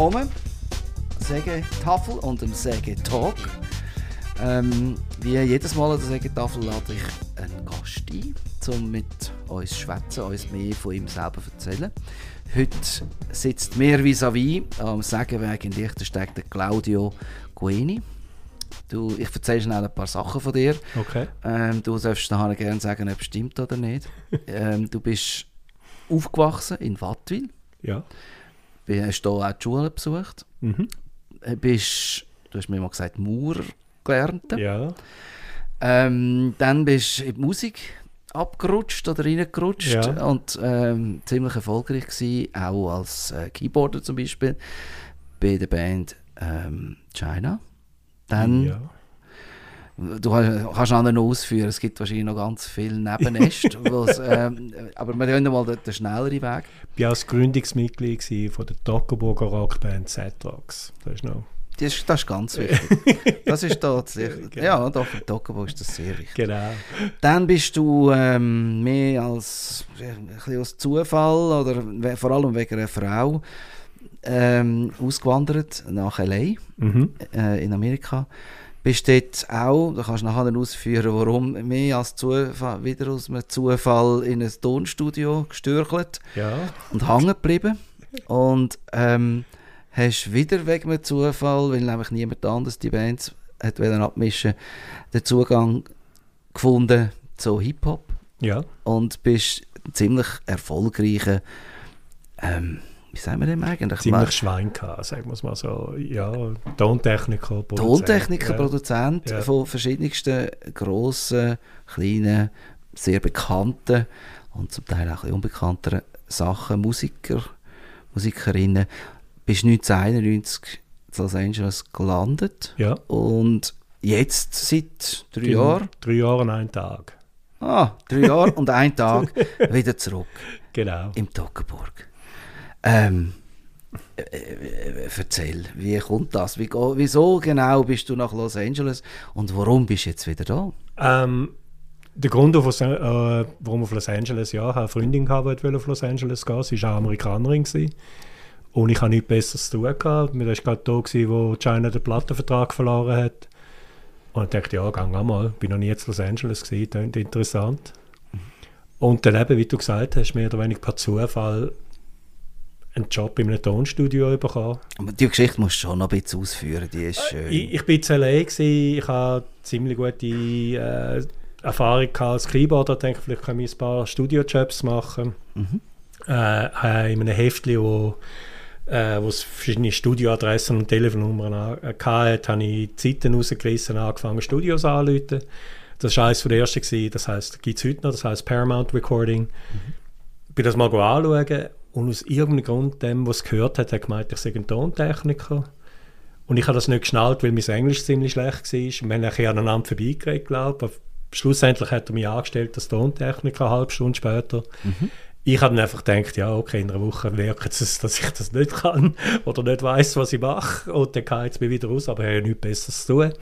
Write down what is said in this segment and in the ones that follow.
willkommen. Sägetafel und dem Sägetalk. Ähm, wie jedes Mal an der Sägetafel lade ich einen Gast ein, um mit uns zu schwätzen, uns mehr von ihm selber zu erzählen. Heute sitzt mir vis-à-vis am Sägewerk in Liechtenstein der Claudio Gueni. Du, ich erzähle schnell ein paar Sachen von dir. Okay. Ähm, du darfst nachher gerne sagen, ob es stimmt oder nicht. ähm, du bist aufgewachsen in Wattwil. Ja. Du hast hier auch die Schule besucht. Mhm. Bist, du hast mir mal gesagt, Maurer gelernt. Ja. Ähm, dann bist du in die Musik abgerutscht oder reingerutscht Ja. und ähm, ziemlich erfolgreich gewesen, auch als äh, Keyboarder zum Beispiel bei der Band ähm, China. Dann, ja. Du hast- kannst noch noch ausführen, es gibt wahrscheinlich noch ganz viel Nebennest, ähm, aber wir gehen mal den, den schnelleren Weg. Ich war auch Gründungsmitglied von der Toggenburger Rockband Z-Rocks. Das ist noch. Das ist, das ist ganz wichtig. Das ist tatsächlich, Genau. ja, doch, im Tokenburg ist das sehr wichtig. Genau. Dann bist du ähm, mehr als ein bisschen aus Zufall oder vor allem wegen einer Frau ähm, ausgewandert nach L.A. Mhm. Äh, in Amerika. Bist dort auch, da kannst du nachher ausführen, warum mehr als Zufall, wieder aus einem Zufall in ein Tonstudio gestürchelt Ja. und hängen geblieben. Und ähm, hast wieder wegen einem Zufall, weil nämlich niemand anders die Bands hat abmischen, den Zugang gefunden zu Hip-Hop Ja. und bist ein ziemlich erfolgreicher, ähm, wie sagen wir dem eigentlich? Ziemlich Schwein gehabt, sagen wir es mal so. Ja. Tontechniker, Produzent. Tontechniker, ja. Produzent Ja. von verschiedensten grossen, kleinen, sehr bekannten und zum Teil auch unbekannteren Sachen, Musiker, Musikerinnen. Bist 1991 in Los Angeles gelandet Ja. und jetzt seit drei. Jahren, Drei Jahre und einen Tag. ah, drei Jahre und ein Tag wieder zurück Genau. im Toggenburg. Ähm, äh, äh, erzähl, wie kommt das? Wie, wieso genau bist du nach Los Angeles und warum bist du jetzt wieder da? Ähm, der Grund, auf äh, warum auf Los Angeles, ja, eine Freundin, gehabt, auf Los Angeles gehen. Sie war auch Amerikanerin. Gewesen. Und ich hatte nichts Besseres zu tun. Gehabt. Wir waren gerade da, gewesen, wo China den Plattenvertrag verloren hat. Und ich dachte, ja, gang auch mal. Ich war noch nie in Los Angeles, gewesen, klingt interessant. Und dann eben, wie du gesagt hast, mehr oder weniger per Zufall einen Job in einem Tonstudio bekommen. Aber die Geschichte musst du schon noch ein bisschen ausführen, die ist schön. Ich, ich bin in LA, gewesen. ich hatte ziemlich gute äh, Erfahrung als Keyboarder. Ich denke, vielleicht kann ich ein paar Studio-Jobs machen. Mhm. Äh, habe in einem Heftchen, wo äh, wo es verschiedene Studioadressen und Telefonnummern äh, hatte, habe ich Zeiten rausgerissen und angefangen, Studios anzurufen. Das war eines der ersten, gewesen. das heisst, gibt es heute noch, das heisst Paramount Recording. Ich bin das mal anschauen und aus irgendeinem Grund, dem, was gehört hat, hat gemeint, ich sei ein Tontechniker. Und ich habe das nicht geschnallt, weil mein Englisch ziemlich schlecht war. Wir haben nachher aneinander vorbeigeredet, glaube ich. Aber schlussendlich hat er mich angestellt als Tontechniker, eine halbe Stunde später. Ich habe dann einfach gedacht, ja, okay, in einer Woche merken sie, es, dass ich das nicht kann oder nicht weiß, was ich mache. Und dann kann ich mich wieder raus, aber ich habe ja nichts Besseres zu tun.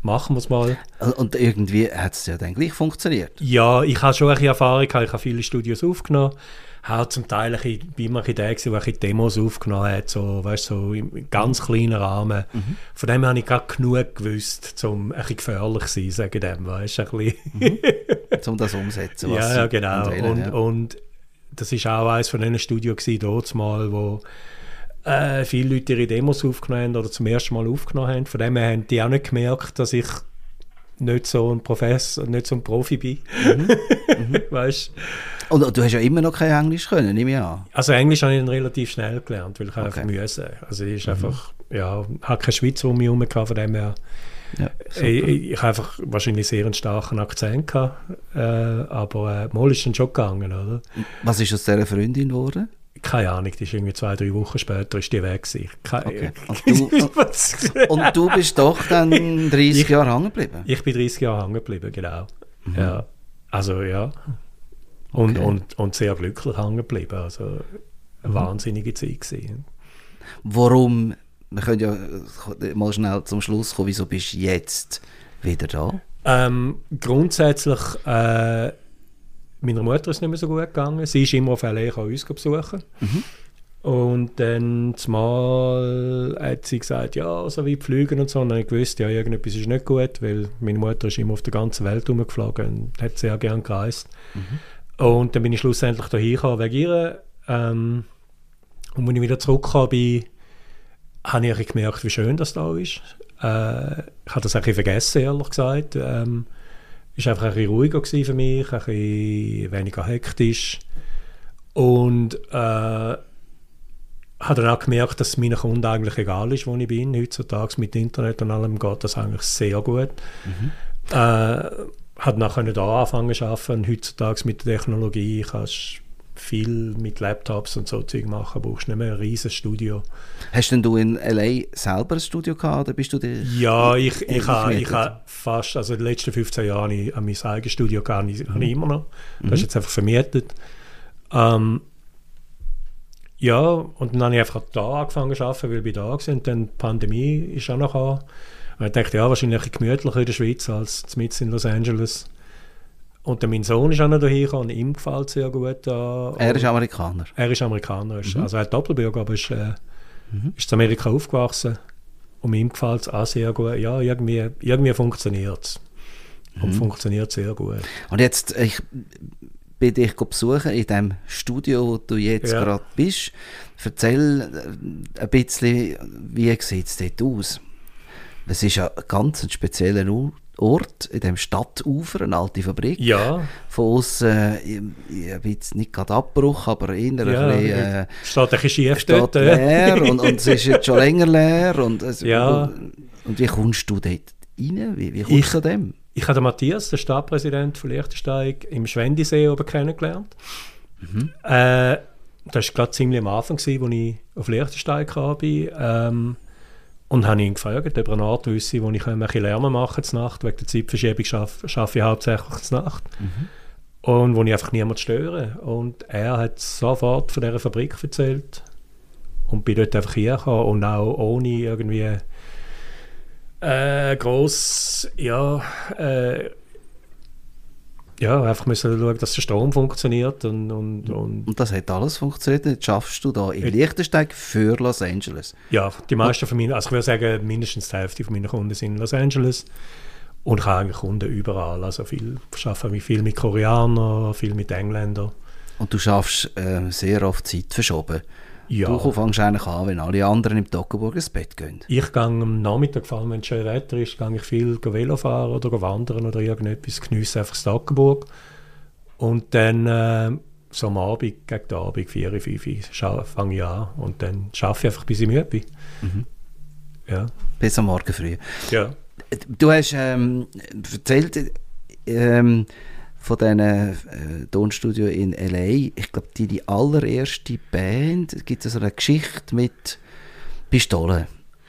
Machen wir es mal. Und irgendwie hat es ja dann gleich funktioniert. Ja, ich habe schon ein bisschen Erfahrung, ich habe viele Studios aufgenommen, habe zum Teil ein bisschen, bin bisschen der, gewesen, der ein bisschen Demos aufgenommen hat, so, weißt, so im ganz kleinen Rahmen. Von dem habe ich gerade genug gewusst, um ein bisschen gefährlich zu sein, sage ich dem, weißt, ein bisschen. um das umzusetzen. was ja, ja, genau. wollen, Und, ja. und das war auch eines von diesen Studios gewesen, dort mal, wo äh, viele Leute ihre Demos aufgenommen haben oder zum ersten Mal aufgenommen haben. Von dem her haben die auch nicht gemerkt, dass ich nicht so ein Professor, nicht so ein Profi bin. weißt? Und du hast ja immer noch kein Englisch können, nehme ich an. Also Englisch habe ich dann relativ schnell gelernt, weil ich Okay. einfach müssen. Also ich ist einfach, ja, habe keine Schweizer um mich herum gehabt, von dem her. Ja, Ich, ich, ich habe einfach wahrscheinlich sehr einen starken Akzent gehabt, äh, aber äh, mal ist dann schon gegangen, oder? Was ist aus dieser Freundin geworden? Keine Ahnung, die ist irgendwie zwei, drei Wochen später ist die weg gewesen. Keine, Okay. Und du, und du bist doch dann 30 Ich- Jahre hängen geblieben? ich bin 30 Jahre hängen geblieben, genau. Ja, also ja. Und, Okay. und, und sehr glücklich hängen geblieben. Also eine wahnsinnige Zeit gewesen. Warum, wir können ja äh, mal schnell zum Schluss kommen, wieso bist du jetzt wieder da? Ähm, grundsätzlich, äh, meiner Mutter ist es nicht mehr so gut gegangen. Sie ist immer auf LA uns besuchen. Und dann zumal hat sie gesagt, ja, so wie Flügen und so. Und dann habe ich gewusst, ja, irgendetwas ist nicht gut, weil meine Mutter ist immer auf der ganzen Welt rumgeflogen und hat sehr gerne gereist. Mhm. Und dann bin ich schlussendlich hierher gekommen wegen ihr. Ähm, und als ich wieder zurückgekommen bin, habe ich gemerkt, wie schön das da ist. Äh, ich habe das ein bisschen vergessen, ehrlich gesagt. Ähm, es war einfach ein bisschen ruhiger für mich, ein bisschen weniger hektisch. Und äh, habe dann auch gemerkt, dass es meinen Kunden eigentlich egal ist, wo ich bin. Heutzutage mit Internet und allem geht das eigentlich sehr gut. Mhm. Äh, hat nachher nicht angefangen zu arbeiten. Heutzutage mit der Technologie kannst viel mit Laptops und so Zeug machen, brauchst nicht mehr ein riesiges Studio. Hast denn du in L.A. selber ein Studio gehabt oder bist du dir Ja, ich, ich, habe, ich habe fast, also in den letzten 15 Jahren habe ich mein eigenes Studio gehabt, ich, mhm. habe ich immer noch. Das mhm. ist jetzt einfach vermietet. Ähm, ja, und dann habe ich einfach da angefangen zu arbeiten, weil wir da waren. Und dann die Pandemie ist auch noch an. Ich dachte, ja, wahrscheinlich gemütlicher in der Schweiz als mit in Los Angeles. Und mein Sohn ist auch noch hierher und ihm gefällt es sehr gut. Da. Er ist Amerikaner? Er ist Amerikaner. Ist, mhm. Also er hat Doppelbürger, aber ist, äh, mhm. ist in Amerika aufgewachsen. Und ihm gefällt es auch sehr gut. Ja, irgendwie, irgendwie funktioniert es. Und mhm. funktioniert sehr gut. Und jetzt, ich bin dich besuchen in dem Studio, wo du jetzt ja. gerade bist. Erzähl äh, ein bisschen, wie sieht es dort aus? Es ist ja ein ganz spezieller Ort, in dem Stadtufer, eine alte Fabrik. Ja. Von außen, äh, ich, nicht gerade Abbruch, aber eher ja, ein bisschen... Äh, steht ein bisschen schief steht dort. leer und, und es ist jetzt schon länger leer. Und, also, ja. und, und wie kommst du dort rein? Wie, wie kommst ich, du zu dem? Ich habe den Matthias, den Stadtpräsident von Liechtensteig, im Schwendisee oben kennengelernt. Mhm. Äh, das war gerade ziemlich am Anfang, als ich auf Liechtensteig kam. Ähm, und habe ihn gefragt, ob er eine Art wüsste, wo ich ein bisschen Lärm machen kann Nacht. Wegen der Zeitverschiebung arbeite ich hauptsächlich Nacht. Mhm. Und wo ich einfach niemanden störe. Und er hat sofort von dieser Fabrik erzählt. Und bin dort einfach hergekommen und auch ohne irgendwie äh, gross, ja, äh, ja, einfach müssen schauen, dass der Strom funktioniert und, und, und, und das hat alles funktioniert. Jetzt schaffst du da in Liechtensteig für Los Angeles. Ja, die meisten von meinen, also ich würde sagen, mindestens die Hälfte von meinen Kunden sind in Los Angeles und ich habe eigentlich Kunden überall. Also viel, ich arbeite viel mit Koreanern, viel mit Engländern. Und du schaffst äh, sehr oft Zeit verschoben. Ja. Du fängst eigentlich an, wenn alle anderen im Toggenburg ins Bett gehen. Ich gehe am Nachmittag, vor allem wenn es schön Wetter ist, gehe ich viel Velo fahren oder wandern oder irgendetwas, genieße einfach das Toggenburg. Und dann äh, so am Abend, gegen den Abend, 4, 5 fange ich an und dann arbeite ich einfach, bis ich müde bin. Mhm. Ja. Bis am Morgen früh. Ja. Du hast ähm, erzählt, ähm, von diesen äh, Tonstudio in L.A. Ich glaube, die, die allererste Band, gibt es so eine Geschichte mit Pistolen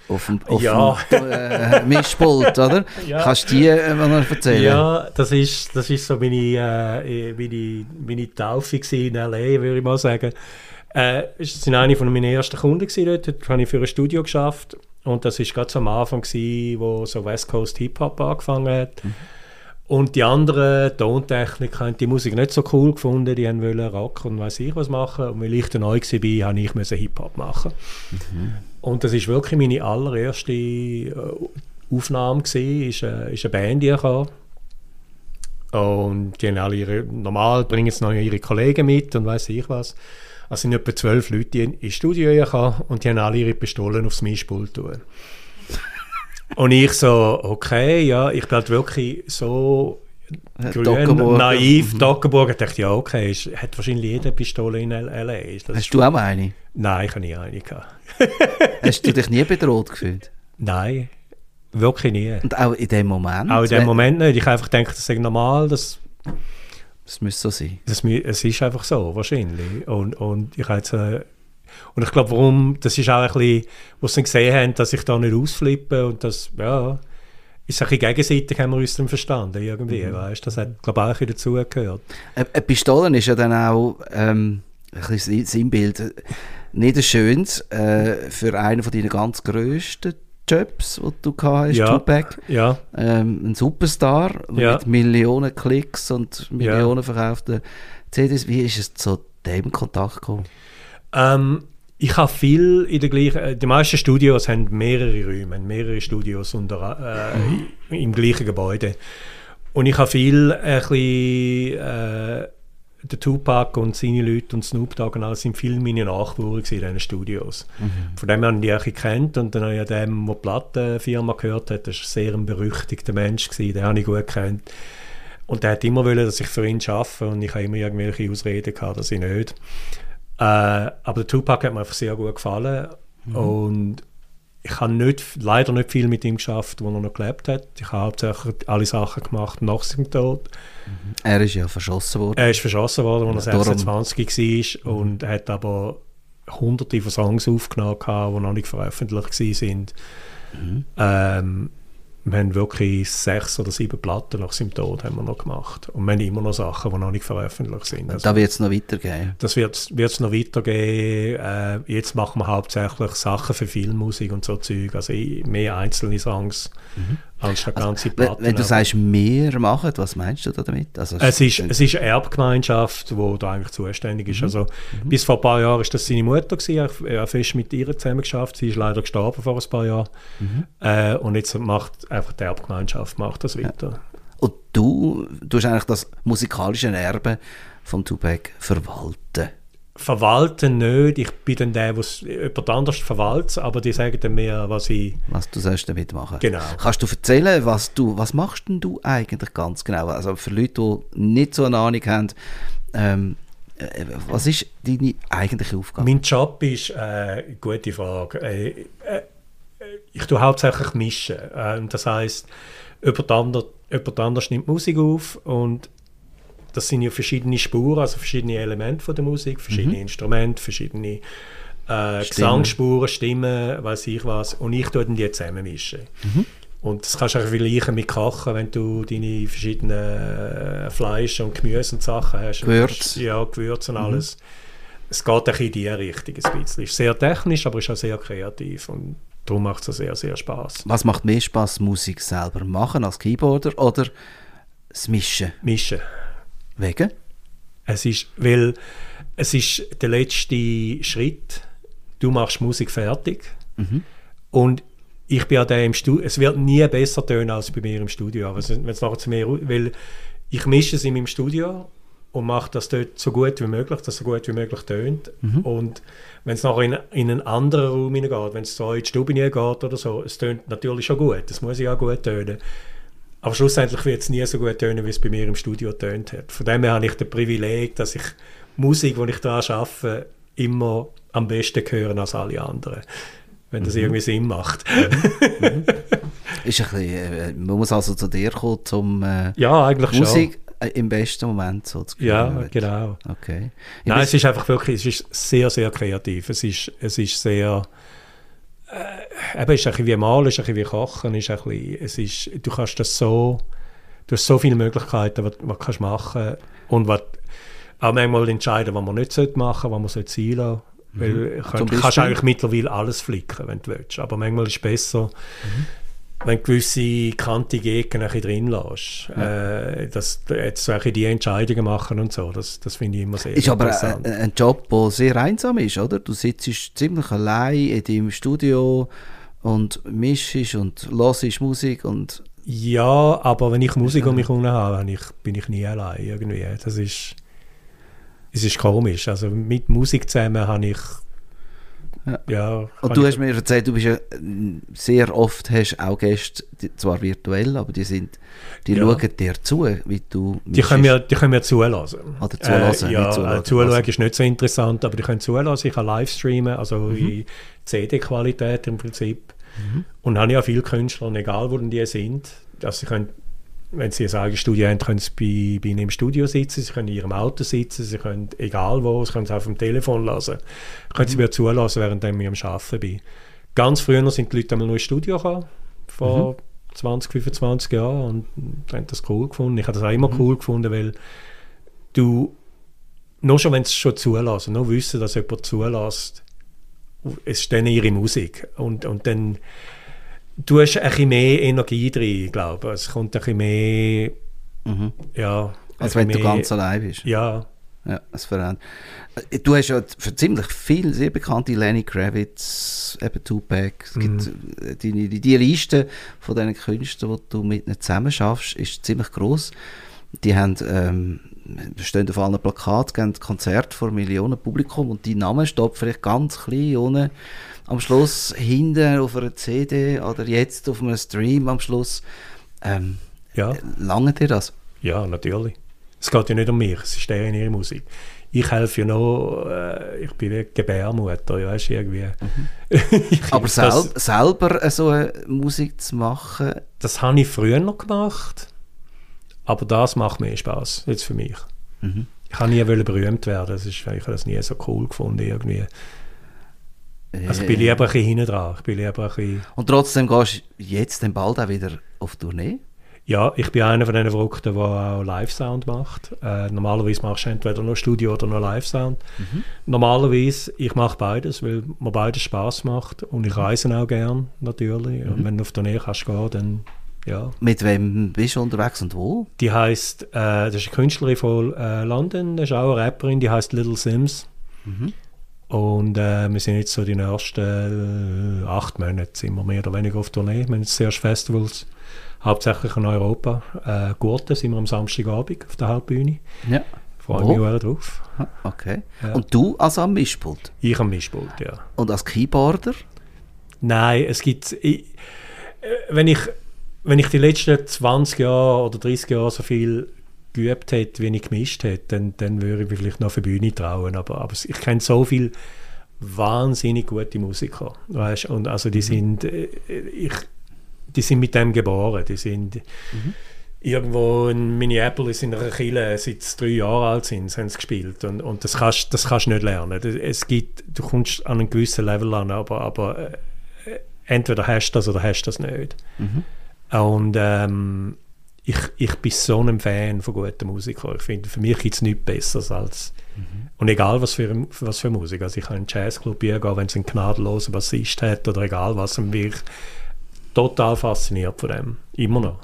auf dem, auf ja. dem äh, Mischpult, oder? Ja. Kannst du die äh, erzählen? Ja, das ist, das ist so meine, äh, meine, meine Taufe in L.A., würde ich mal sagen. Äh, das waren eine von meinen ersten Kunden dort. Dort habe ich für ein Studio geschafft. Und das war gerade so am Anfang, gewesen, wo so West Coast Hip-Hop angefangen hat. Mhm. Und die anderen Tontechniker haben die Musik nicht so cool gefunden, die wollen Rock und weiß ich was machen. Und weil ich dann neu war, habe ich Hip-Hop machen. Mhm. Und das ist wirklich meine allererste äh, Aufnahme gewesen, ist, äh, ist eine Band, die ich hatte. Und die haben alle ihre, normal bringen jetzt noch ihre Kollegen mit und weiß ich was. Also sind etwa zwölf Leute die ins Studio gekommen und die haben alle ihre Pistolen aufs Mischpult tun. Und ich so, okay, ja, ich bin halt wirklich so grün, naiv, mhm. Dockenburg. Ich dachte, ja, okay, ist, hat wahrscheinlich jede Pistole in L.A. Hast du auch eine? Nein, ich habe nie eine gehabt. Hast du dich nie bedroht gefühlt? Nein, wirklich nie. Und auch in dem Moment? Auch in dem Moment nicht. Ich einfach denke, das ist normal, das... Das müsste so sein. Das, es ist einfach so, wahrscheinlich. Und, und ich habe jetzt... Äh, und ich glaube, warum, das ist auch ein bisschen, wo sie gesehen haben, dass ich da nicht ausflippe und das, ja, ist ein bisschen gegenseitig, haben wir uns dann verstanden, irgendwie, mhm. weißt Das hat, glaube ich, auch ein bisschen dazugehört. Eine Pistole ist ja dann auch ähm, ein bisschen Sinnbild. Nicht ein schönes äh, für einen von deinen ganz grössten Jobs, die du gehabt hast, ja, Tupac. Ja. Ähm, ein Superstar ja. mit Millionen Klicks und Millionen ja. verkauften CDs. Wie ist es zu dem Kontakt gekommen? Ähm, ich habe viel in der gleichen, äh, die meisten Studios haben mehrere Räume, haben mehrere Studios unter, äh, mhm. im gleichen Gebäude. Und ich habe viel ein bisschen, äh, der Tupac und seine Leute und Snoop Dogg und alles sind viel meine Nachbarn in diesen Studios. Mhm. Von dem habe ich die auch gekannt und dann habe ich dem, der die Plattenfirma gehört hat, das war sehr ein berüchtigter Mensch, gewesen, den habe ich gut gekannt. Und der hat immer wollen, dass ich für ihn arbeite und ich habe immer irgendwelche Ausreden gehabt, dass ich nicht. Äh, aber der Tupac hat mir einfach sehr gut gefallen mhm. und ich habe nicht, leider nicht viel mit ihm geschafft, wo er noch gelebt hat. Ich habe hauptsächlich alle Sachen gemacht nach seinem Tod. Mhm. Er ist ja verschossen worden. Er ist verschossen worden, als er 26 war mhm. und hat aber hunderte von Songs aufgenommen, die noch nicht veröffentlicht waren. Mhm. Ähm, wir haben wirklich sechs oder sieben Platten nach seinem Tod haben wir noch gemacht. Und wir haben immer noch Sachen, die noch nicht veröffentlicht sind. Also, da wird es noch weitergehen? Das wird es noch weitergehen. Äh, jetzt machen wir hauptsächlich Sachen für Filmmusik und so Zeug. Also mehr einzelne Songs mhm. Anstatt also, ganze Platten. Wenn, du sagst, mehr machen, was meinst du damit? Also, es, ist, es ist eine Erbgemeinschaft, die da eigentlich zuständig ist. Mhm. Also, mhm. Bis vor ein paar Jahren war das seine Mutter. Gewesen. Er hat fest mit ihr zusammen geschafft. Sie ist leider gestorben vor ein paar Jahren. Mhm. Äh, und jetzt macht einfach die Erbgemeinschaft macht das weiter. Ja. Und du, du hast eigentlich das musikalische Erbe von Tupac verwalten. Verwalten nicht. Ich bin dann der, der jemand anders verwaltet, aber die sagen dann mir, was ich... Was du sollst damit machen. Genau. Kannst du erzählen, was du, was machst denn du eigentlich ganz genau? Also für Leute, die nicht so eine Ahnung haben, ähm, äh, was ist deine eigentliche Aufgabe? Mein Job ist, äh, gute Frage, äh, äh, ich tue hauptsächlich mischen. Ähm, das heißt, jemand, ander, jemand anders nimmt Musik auf und das sind ja verschiedene Spuren, also verschiedene Elemente von der Musik, verschiedene mhm. Instrumente, verschiedene äh, Gesangsspuren, Stimmen, weiß ich was. Und ich tue dann die zusammenmischen. Mhm. Und das kannst du auch vergleichen mit Kochen, wenn du deine verschiedenen äh, Fleisch und Gemüse und Sachen hast. Gewürz. Ja, Gewürze und mhm. alles. Es geht auch in diese Richtung ein bisschen. Es ist sehr technisch, aber ist auch sehr kreativ. Und Darum macht es sehr, sehr Spaß. Was macht mehr Spaß, Musik selber machen als Keyboarder oder das Mischen? Mischen. Wegen? Es ist, weil es ist der letzte Schritt. Du machst Musik fertig mhm. und ich bin ja der im Studio. Es wird nie besser tönen als bei mir im Studio. Aber wenn es nachher zu mir, weil ich mische es in meinem Studio und mache das dort so gut wie möglich, dass es so gut wie möglich tönt. Mhm. Und wenn es nachher in, in einen anderen Raum hineingeht, wenn es so in die Stube geht oder so, es tönt natürlich schon gut, es muss ja auch gut tönen. Aber schlussendlich wird es nie so gut tönen, wie es bei mir im Studio tönt hat. Von dem her habe ich das Privileg, dass ich Musik, die ich daran arbeite, immer am besten hören als alle anderen. Wenn das mhm. irgendwie Sinn macht. Mhm. Ist ein bisschen, äh, man muss also zu dir kommen, um äh, ja, eigentlich Musik schon. Äh, im besten Moment so zu Ja, genau. Okay. Nein, es ist einfach wirklich, es ist sehr, sehr kreativ. Es ist, es ist sehr, äh, eben, es ist ein bisschen wie Malen, ist ein bisschen wie Kochen, ist ein bisschen, es ist, du kannst das so, du hast so viele Möglichkeiten, was, was kannst machen und was, auch manchmal entscheiden, was man nicht machen sollte, was man sein lassen. Mhm. Weil du kannst eigentlich mittlerweile alles flicken, wenn du willst. Aber manchmal ist es besser, mhm wenn du gewisse kantige Ecken ein drin lässt, ja. äh, dass jetzt solche die Entscheidungen machen und so, das, das finde ich immer sehr ist interessant. Ist aber ein, ein Job, der sehr einsam ist, oder? Du sitzt ziemlich allein in deinem Studio und mischst und hörst Musik und... Ja, aber wenn ich Musik um mich herum habe, ich, bin ich nie allein irgendwie. Das ist, es ist komisch. Also mit Musik zusammen habe ich ja. ja und du hast mir erzählt, du bist ja sehr oft hast auch Gäste, zwar virtuell, aber die sind, die ja. schauen dir zu, wie du Die können mir, die können mir zulassen. Oder zulassen, äh, ja, zulassen. Äh, zulassen ist nicht so interessant, aber die können zulassen. Ich kann live streamen, also mhm. in CD-Qualität im Prinzip. Mhm. Und dann habe auch viele Künstler, egal wo die sind, dass sie können wenn sie ein eigenes Studio haben, können sie bei, bei ihnen im Studio sitzen, sie können in ihrem Auto sitzen, sie können egal wo, sie können es auf dem Telefon lassen. Können sie mir zulassen, während ich am Arbeiten bin. Ganz früher sind die Leute einmal nur ins Studio gekommen, vor mhm. 20, 25 Jahren und haben das cool gefunden. Ich habe das auch immer mhm. cool gefunden, weil du, nur schon wenn sie es schon zulassen, nur wissen, dass jemand zulässt, es ist dann ihre Musik und, und dann du hast ein bisschen mehr Energie drin, glaube ich. Es kommt ein bisschen mehr, mhm. ja. Als wenn mehr, du ganz allein bist. Ja, Ja, es verändert. Äh, Du hast ja für ziemlich viele sehr bekannte Lenny Kravitz, eben Tupac, es gibt äh, die, die, die Liste von diesen Künstlern, die du mit ihnen zusammen schaffst, ist ziemlich groß. Die haben, ähm, stehen auf allen Plakaten, geben Konzerte vor Millionen Publikum und die Namen steht vielleicht ganz klein unten am Schluss hinten auf einer CD oder jetzt auf einem Stream am Schluss. Ähm, Ja, lange dir das? ja, natürlich. Es geht ja nicht um mich, es ist der in ihrer Musik. Ich helfe ja noch, äh, ich bin wie Gebärmutter, ja, weißt du, irgendwie. Ich- Aber sel selber so eine Musik zu machen, das habe ich früher noch gemacht, aber das macht mehr Spaß jetzt für mich. Mhm. Ich habe nie berühmt werden, das ist, ich habe das nie so cool gefunden irgendwie. Also ich bin lieber ein bisschen hinten dran, ich bin lieber ein bisschen... und trotzdem gehst du jetzt dann bald auch wieder auf Tournee. Ja, ich bin einer von den Verrückten, der auch Live-Sound macht. Äh, normalerweise machst du entweder nur Studio oder nur Live-Sound. Normalerweise, ich mache beides, weil mir beides Spaß macht und ich reise auch gern, natürlich. Und wenn du auf Tournee kannst gehen, dann ja. Mit wem bist du unterwegs und wo? Die heißt, äh, das ist eine Künstlerin von äh, London, das ist auch eine Rapperin, die heißt Little Sims. Und äh, wir sind jetzt so die nächsten äh, acht Monate sind wir mehr oder weniger auf Tournee. Wir haben jetzt zuerst Festivals, hauptsächlich in Europa. Äh, Gurten sind wir am Samstagabend auf der Hauptbühne. Ja. Freue mich auch drauf. Okay. Ja. Und du also am Mischpult? Ich am Mischpult, ja. Und als Keyboarder? Nein, es gibt. Ich, äh, wenn, ich, wenn ich die letzten 20 Jahre oder 30 Jahre so viel geübt hätte, wie ich gemischt hätte, dann, dann würde ich mich vielleicht noch auf die Bühne trauen. Aber, aber ich kenne so viele wahnsinnig gute Musiker. Weißt? Und also die sind. äh, Ich, die sind mit dem geboren. Die sind. Irgendwo in Minneapolis in einer Kille, seit sie drei Jahre alt sind, haben sie gespielt. Und, und das kannst das kannst du nicht lernen. Es gibt, du kommst an einen gewissen Level an, aber, aber äh, entweder hast du das oder hast du das nicht. Und ähm, ich, ich bin so ein Fan von guten Musikern. Ich finde, für mich gibt es nichts Besseres als. Und egal was für, was für Musik. Also ich kann in einen Jazzclub gehen, wenn es einen gnadenlosen Bassist hat oder egal was, dann bin ich total fasziniert von dem. Immer noch.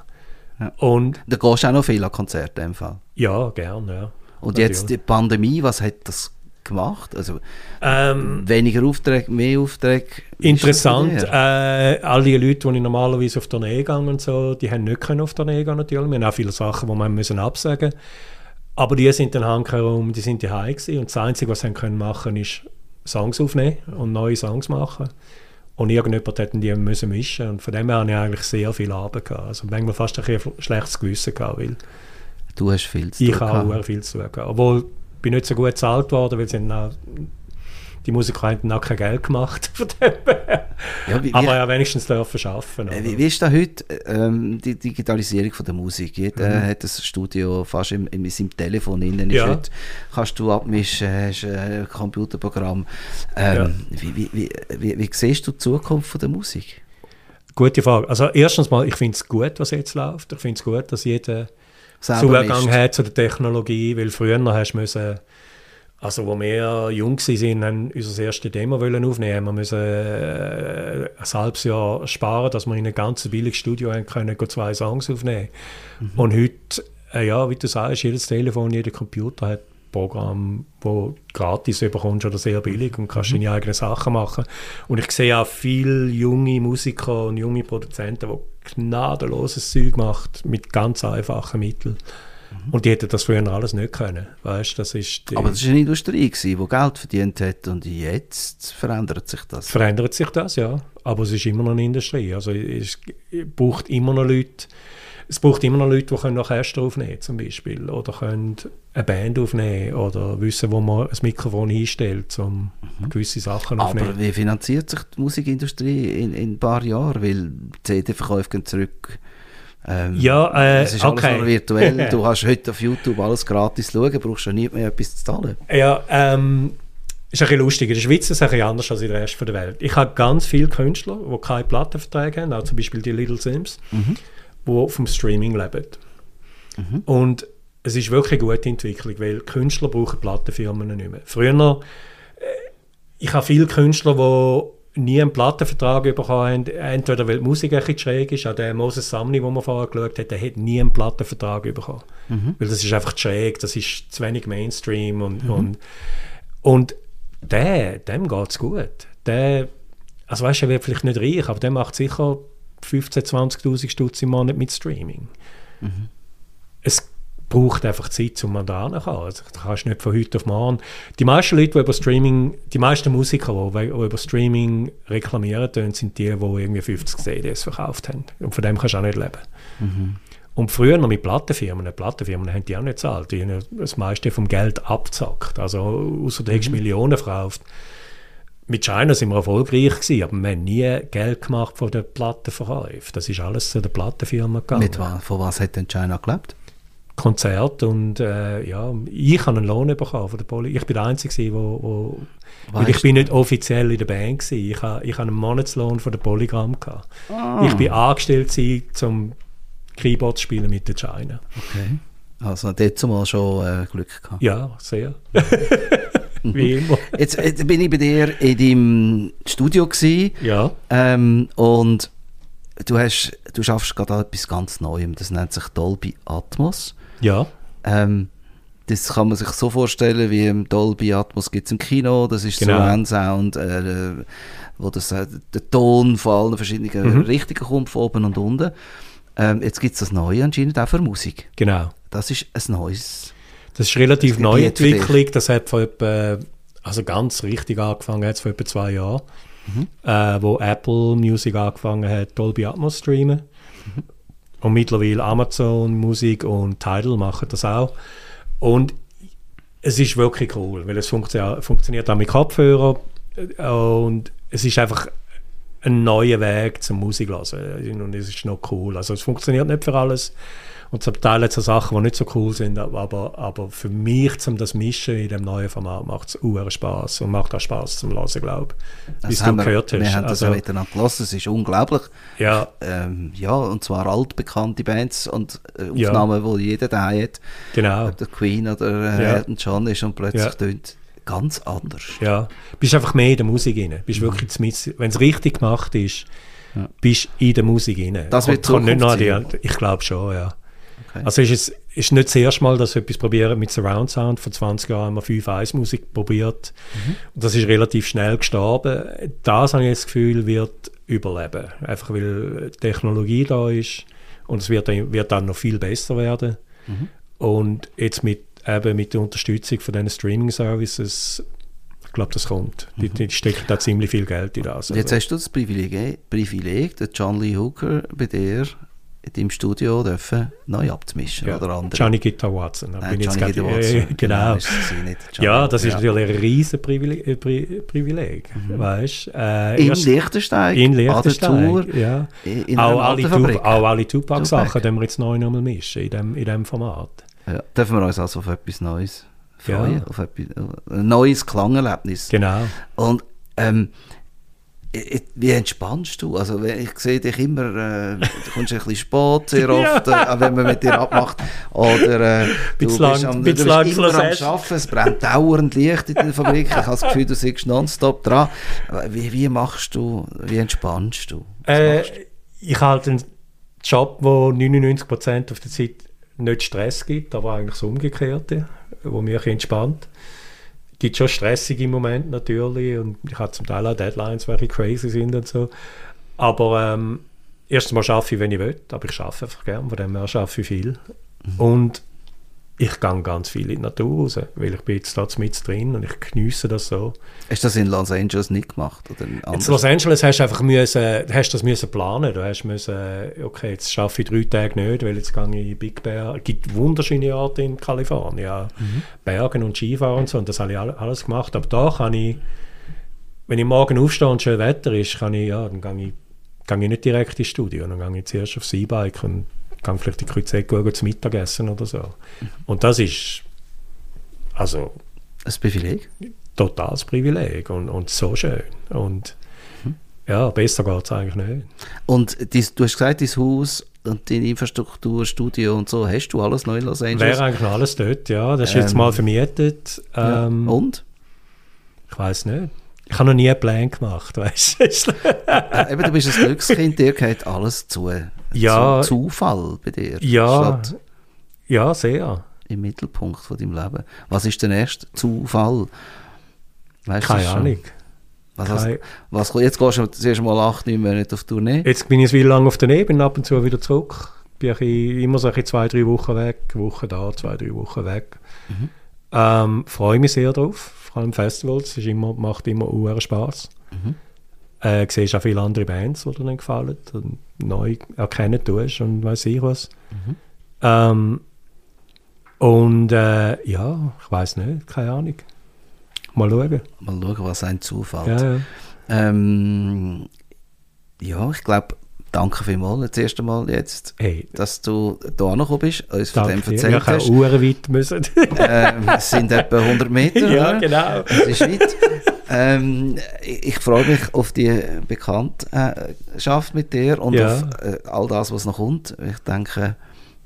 Ja. Und Da gehst du auch noch viel an Konzerte im Fall. ja, gern, ja. Und Natürlich. jetzt die Pandemie, was hat das gemacht? Also Ähm, weniger Aufträge, mehr Aufträge? Interessant. Äh, all die Leute, die ich normalerweise auf Tournee gegangen und so, die haben nicht können auf Tournee gehen natürlich. Wir haben auch viele Sachen, die wir müssen absagen. Aber die sind dann herum, die sind daheim gewesen und das Einzige, was sie können machen, ist Songs aufnehmen und neue Songs machen. Und irgendjemand hätte die müssen mischen und von dem her habe ich eigentlich sehr viel Arbeit gehabt. Also manchmal fast ein schlechtes Gewissen gehabt, weil Du hast viel zu ich tun. habe gehabt. auch viel zu tun gehabt. Obwohl, ich bin nicht so gut bezahlt worden, weil sie auch, die Musiker haben auch kein Geld gemacht von dem. Ja, wie, Aber ja, wenigstens dürfen arbeiten. äh, oder? wie, wie ist da heute ähm, die Digitalisierung von der Musik? Jeder Mhm. hat das Studio fast im, in seinem Telefon innen. Ja. Heute, kannst du abmischen, hast ein Computerprogramm. Ähm, wie, wie, wie, wie, wie siehst du die Zukunft von der Musik? Gute Frage. Also erstens mal, ich finde es gut, was jetzt läuft. Ich finde es gut, dass jeder Zugang hat zu der Technologie, weil früher hast du müssen, also wo wir jung waren, haben unser erstes Demo wollen aufnehmen. Wir müssen äh, ein halbes Jahr sparen, dass wir in ein ganz billiges Studio haben können, zwei Songs aufnehmen. Und heute, äh, ja, wie du sagst, jedes Telefon, jeder Computer hat Programm, wo gratis bekommst oder sehr billig und kannst deine eigenen Sachen machen. Und ich sehe auch viele junge Musiker und junge Produzenten, die gnadenloses Zeug macht mit ganz einfachen Mitteln. Und die hätten das früher alles nicht können. Weißt, das ist Aber das war eine Industrie, gewesen, die Geld verdient hat und jetzt verändert sich das. verändert sich das, ja. Aber es ist immer noch eine Industrie. Also es braucht immer noch Leute, es braucht immer noch Leute, die können Orchester aufnehmen zum Beispiel oder können eine Band aufnehmen oder wissen, wo man ein Mikrofon hinstellt, um gewisse Sachen aufzunehmen. Aber wie finanziert sich die Musikindustrie in, in ein paar Jahren? Weil die CD-Verkäufe gehen zurück. Ähm, Ja, äh, es ist alles okay. noch virtuell. Du kannst heute auf YouTube alles gratis schauen, brauchst schon nie mehr etwas zu zahlen. Ja, ähm, ist ein bisschen lustig. In der Schweiz ist es ein bisschen anders als in der Rest der Welt. Ich habe ganz viele Künstler, die keine Plattenverträge haben, auch zum Beispiel die Little Sims, die vom Streaming leben. Und es ist wirklich eine gute Entwicklung, weil Künstler brauchen Plattenfirmen nicht mehr. Früher, äh, ich habe viele Künstler, die nie einen Plattenvertrag bekommen haben, entweder weil die Musik ein bisschen schräg ist, auch der Moses Samni, den man vorher geschaut hat, der hat nie einen Plattenvertrag bekommen. Mhm. Weil das ist einfach schräg, das ist zu wenig Mainstream und, und, und der, dem geht es gut. Der, also weißt du, er wird vielleicht nicht reich, aber der macht sicher 15.000, 20'000 Stutz im Monat mit Streaming. Es braucht einfach Zeit, um man da hinzukommen. Also, du kannst nicht von heute auf morgen. Die meisten Leute, die über Streaming, die meisten Musiker, die, die über Streaming reklamieren, tun, sind die, die irgendwie 50 CDs verkauft haben. Und von dem kannst du auch nicht leben. Und früher noch mit Plattenfirmen. Die Plattenfirmen haben die auch nicht gezahlt. Die haben das meiste vom Geld abgezockt. Also, außer du hättest Millionen verkauft. Mit China sind wir erfolgreich gewesen, aber wir haben nie Geld gemacht von den Plattenverkäufen. Das ist alles zu der Plattenfirma gegangen. Mit wa von was hat denn China gelebt? Konzert und äh, ja, ich habe einen Lohn bekommen von der Poli. Ich bin der Einzige, wo, wo weil ich bin nicht offiziell in der Band gewesen. Ich habe ich einen Monatslohn von der Polygram gehabt. Ich bin angestellt gewesen, zum Keyboard zu spielen mit der China. Okay. Also dort zumal schon äh, Glück gehabt. Ja, sehr. Wie immer. Jetzt, jetzt bin ich bei dir in deinem Studio gewesen, Ja, ähm, und du, hast, du schaffst gerade etwas ganz Neuem. Das nennt sich Dolby Atmos. ja, Ähm, das kann man sich so vorstellen, wie im Dolby Atmos gibt es im Kino. Das ist Genau. Surround Sound, äh, wo das, äh, der Ton von allen verschiedenen Mhm. Richtungen kommt, von oben und unten. Ähm, jetzt gibt es das Neue anscheinend auch für Musik. genau. Das ist ein neues. Das ist relativ Das neue. Entwicklung. Das hat vor etwa, also ganz richtig angefangen hat es vor etwa zwei Jahren, äh, wo Apple Music angefangen hat, Dolby Atmos streamen. Und mittlerweile Amazon Musik und Tidal machen das auch. Und es ist wirklich cool, weil es funktio funktioniert auch mit Kopfhörern und es ist einfach ein neuer Weg zum Musik hören. und es ist noch cool. Also es funktioniert nicht für alles und zum Teil auch Sachen, die nicht so cool sind, aber, aber für mich zum das Mischen in dem neuen Format macht es Spaß und macht auch Spaß zum Hören, glaube ich. Wie Das du wir, gehört hast. wir haben das also, ja miteinander gelassen. Es ist unglaublich. ja, Ähm, ja, und zwar altbekannte Bands und äh, Ja. Aufnahmen, die jeder da hat. genau. Ob der Queen oder äh, Ja. Elton John ist und plötzlich Ja. tönt ganz anders. Ja, bist einfach mehr in der Musik rein. Bist wirklich wenn es richtig gemacht ist, bist in der Musik rein. Das wird kommt nicht Zukunft die, Ich glaube schon, ja. Okay. Also ist es ist nicht das erste Mal, dass wir etwas probieren mit Surround Sound. Vor 20 Jahren haben wir 5.1 Musik probiert. Und das ist relativ schnell gestorben. Das habe ich das Gefühl, wird überleben. Einfach weil die Technologie da ist und es wird, dann- wird dann noch viel besser werden. Und jetzt mit, eben mit der Unterstützung von diesen Streaming-Services, ich glaube, das kommt. Die, die stecken da ziemlich viel Geld in das. Und jetzt Also, hast du das Privileg, Privileg den John Lee Hooker bei dir in deinem Studio dürfen neu abzumischen ja, oder andere. Johnny Guitar Watson. Nein, bin gerade- Guitar Watson. äh, genau. Johnny Ja, das ist natürlich ein riesen Privileg, äh, Pri Privileg weißt? Äh, In Liechtenstein, in Liechtenstein, Tour, ja. in, in auch, alle. Tup auch alle Tupac-Sachen, Tupac. die wir jetzt neu nochmal mischen, in dem, in dem Format. Ja, dürfen wir uns also auf etwas Neues freuen, Ja. auf etwas, ein neues Klangerlebnis. Genau. Und ähm, wie entspannst du? Also ich sehe dich immer, äh, du kommst ein bisschen spät sehr oft, äh, auch wenn man mit dir abmacht. Oder äh, du bist, lang- am, du bist lang immer am Arbeiten, es brennt dauernd Licht in der Fabrik. Ich habe das Gefühl, du sitzt nonstop dran. Wie, wie machst du, wie entspannst du? Äh, du? ich halte einen Job, wo 99% auf der Zeit nicht Stress gibt, aber eigentlich das Umgekehrte, wo mich entspannt. Es gibt schon stressige Momente natürlich und ich habe zum Teil auch Deadlines, welche crazy sind und so. Aber ähm, erstens mal arbeite ich, wenn ich will, aber ich arbeite einfach gern, von dem her arbeite ich viel. Und ich gehe ganz viel in die Natur raus, weil ich bin jetzt da mit drin und ich genieße das so. Hast du das in Los Angeles nicht gemacht? Oder in? Los Angeles hast du einfach müssen, hast das müssen planen. Du hast müssen, okay, jetzt schaffe ich drei Tage nicht, weil jetzt gehe ich in Big Bear. Es gibt wunderschöne Orte in Kalifornien, ja. Bergen und Skifahren und so. Und das habe ich all- alles gemacht. Aber da kann ich, wenn ich morgen aufstehe und schön Wetter ist, kann ich, ja, dann gehe ich, gehe ich nicht direkt ins Studio. Dann gehe ich zuerst aufs E-Bike und gehe vielleicht in Kreuzegg schauen, zum Mittagessen oder so. Und das ist, also, Ein Privileg? totales Privileg und, und so schön. Und ja, besser geht es eigentlich nicht. Und dies, du hast gesagt, dein Haus und deine Infrastruktur, Studio und so, hast du alles neu in Los Angeles? Wäre eigentlich noch alles dort, ja. Das ist jetzt Ähm, mal vermietet. Ja. Ähm, Und? Ich weiß nicht. Ich habe noch nie einen Plan gemacht, weißt du? äh, eben, du bist ein Glückskind, dir gehört alles zu. Ja. Zum Zufall bei dir. Ja, Statt ja, sehr. im Mittelpunkt von deinem Leben. Was ist der erste Zufall? Weißt Keine? Ahnung. Was, Keine- was, jetzt gehst du zuerst mal acht, neun Monate auf Tournee. Jetzt bin ich wie lange auf der Nähe, bin ab und zu wieder zurück. Bin bisschen, immer so zwei, drei Wochen weg, Woche da, zwei, drei Wochen weg. Mhm. Ähm, Freue mich sehr drauf, vor allem Festivals, es ist immer, macht immer uhren Spaß. Mhm. Äh, siehst auch viele andere Bands, die dir dann gefallen und neu erkennen tust und weiß ich was. Mhm. Ähm, und äh, ja, ich weiß nicht, keine Ahnung. Mal schauen. Mal schauen, was ein Zufall Ja, ja. Ähm, ja, ich glaube, danke vielmals das erste Mal jetzt, Hey, dass du da noch bist, uns von dem danke dir. erzählt Ich habe hast. Uhren weit müssen. ähm, es sind etwa 100 Meter, ja, oder? genau. Das ist weit. ähm, ich ich freue mich auf die Bekanntschaft mit dir und Ja. auf äh, all das, was noch kommt. Ich denke,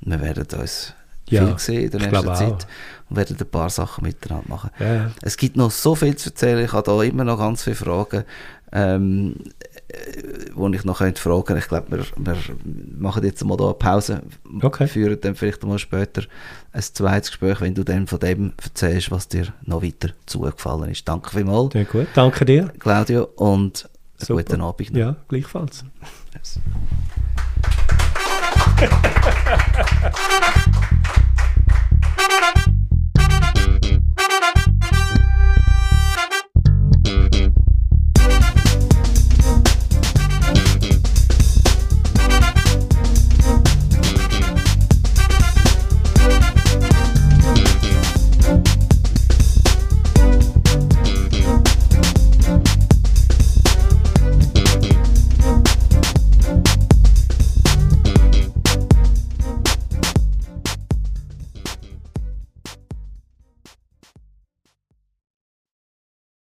wir werden uns Ja, viel sehen in der nächsten Zeit auch. und werden ein paar Sachen miteinander machen. Ja. Es gibt noch so viel zu erzählen. Ich habe da immer noch ganz viele Fragen, ähm, äh, wo ich noch könnte fragen Ich glaube, wir, wir machen jetzt mal da eine Pause. Okay. Führen dann vielleicht mal später ein zweites Gespräch, wenn du dann von dem erzählst, was dir noch weiter zugefallen ist. Danke vielmals, Sehr gut. Danke dir. Claudio, und einen Super. guten Abend noch. Ja, gleichfalls. Yes.